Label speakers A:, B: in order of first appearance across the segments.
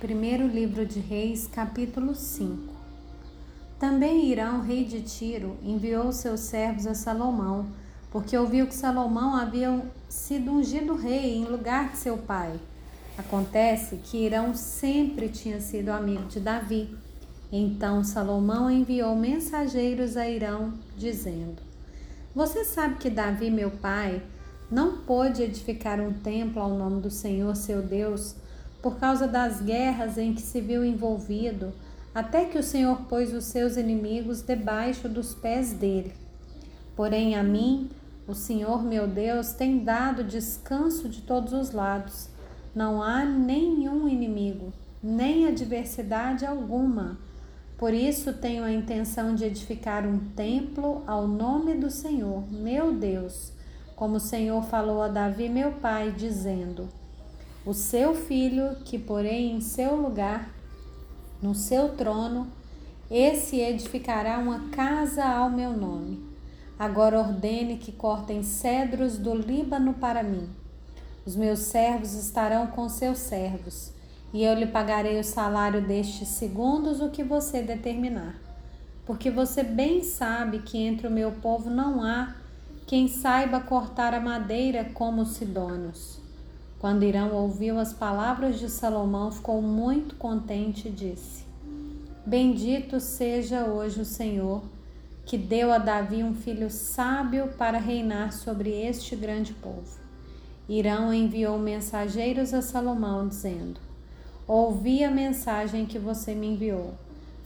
A: Primeiro livro de Reis, capítulo 5. Também Irão, rei de Tiro, enviou seus servos a Salomão, porque ouviu que Salomão havia sido ungido rei em lugar de seu pai. Acontece que Irão sempre tinha sido amigo de Davi. Então Salomão enviou mensageiros a Irão, dizendo: Você sabe que Davi, meu pai, não pôde edificar um templo ao nome do Senhor seu Deus por causa das guerras em que se viu envolvido, até que o Senhor pôs os seus inimigos debaixo dos pés dele. Porém, a mim, o Senhor meu Deus, tem dado descanso de todos os lados. Não há nenhum inimigo, nem adversidade alguma. Por isso tenho a intenção de edificar um templo ao nome do Senhor, meu Deus, como o Senhor falou a Davi, meu pai, dizendo: o seu filho, que porém em seu lugar, no seu trono, esse edificará uma casa ao meu nome. Agora ordene que cortem cedros do Líbano para mim. Os meus servos estarão com seus servos, e eu lhe pagarei o salário destes segundos o que você determinar. Porque você bem sabe que entre o meu povo não há quem saiba cortar a madeira como os sidônios. Quando Irão ouviu as palavras de Salomão, ficou muito contente e disse: Bendito seja hoje o Senhor, que deu a Davi um filho sábio para reinar sobre este grande povo. Irão enviou mensageiros a Salomão, dizendo: Ouvi a mensagem que você me enviou.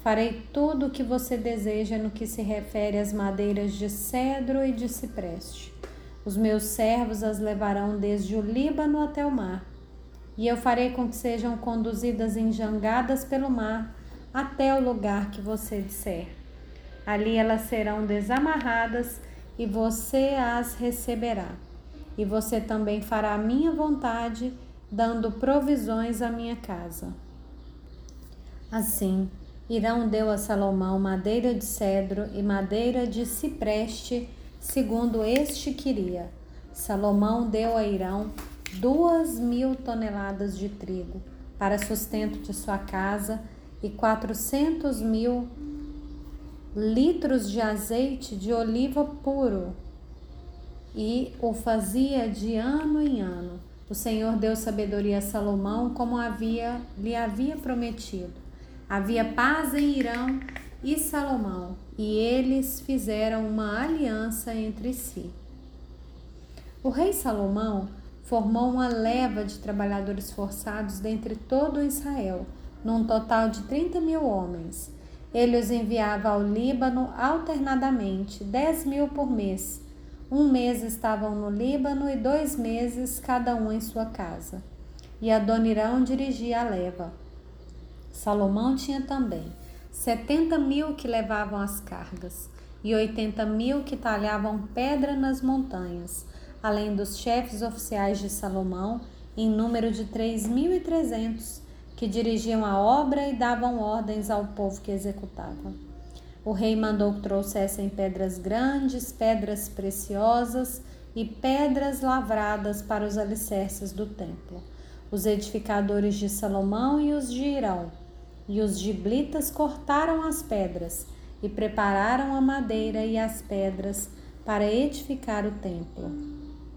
A: Farei tudo o que você deseja no que se refere às madeiras de cedro e de cipreste os meus servos as levarão desde o Líbano até o mar, e eu farei com que sejam conduzidas em jangadas pelo mar até o lugar que você disser. Ali elas serão desamarradas e você as receberá. E você também fará a minha vontade, dando provisões à minha casa. Assim, Irão deu a Salomão madeira de cedro e madeira de cipreste segundo este queria. Salomão deu a Irão duas mil toneladas de trigo para sustento de sua casa e quatrocentos mil litros de azeite de oliva puro e o fazia de ano em ano. O Senhor deu sabedoria a Salomão como havia lhe havia prometido. Havia paz em Irão e Salomão, e eles fizeram uma aliança entre si. O rei Salomão formou uma leva de trabalhadores forçados dentre todo Israel, num total de 30 mil homens. Ele os enviava ao Líbano alternadamente, 10 mil por mês. Um mês estavam no Líbano e dois meses cada um em sua casa. E Adonirão dirigia a leva. Salomão tinha também 70 mil que levavam as cargas e 80 mil que talhavam pedra nas montanhas, além dos chefes oficiais de Salomão, em número de 3.300, que dirigiam a obra e davam ordens ao povo que executava. O rei mandou que trouxessem pedras grandes, pedras preciosas e pedras lavradas para os alicerces do templo. Os edificadores de Salomão e os de Irão e os giblitas cortaram as pedras e prepararam a madeira e as pedras para edificar o templo.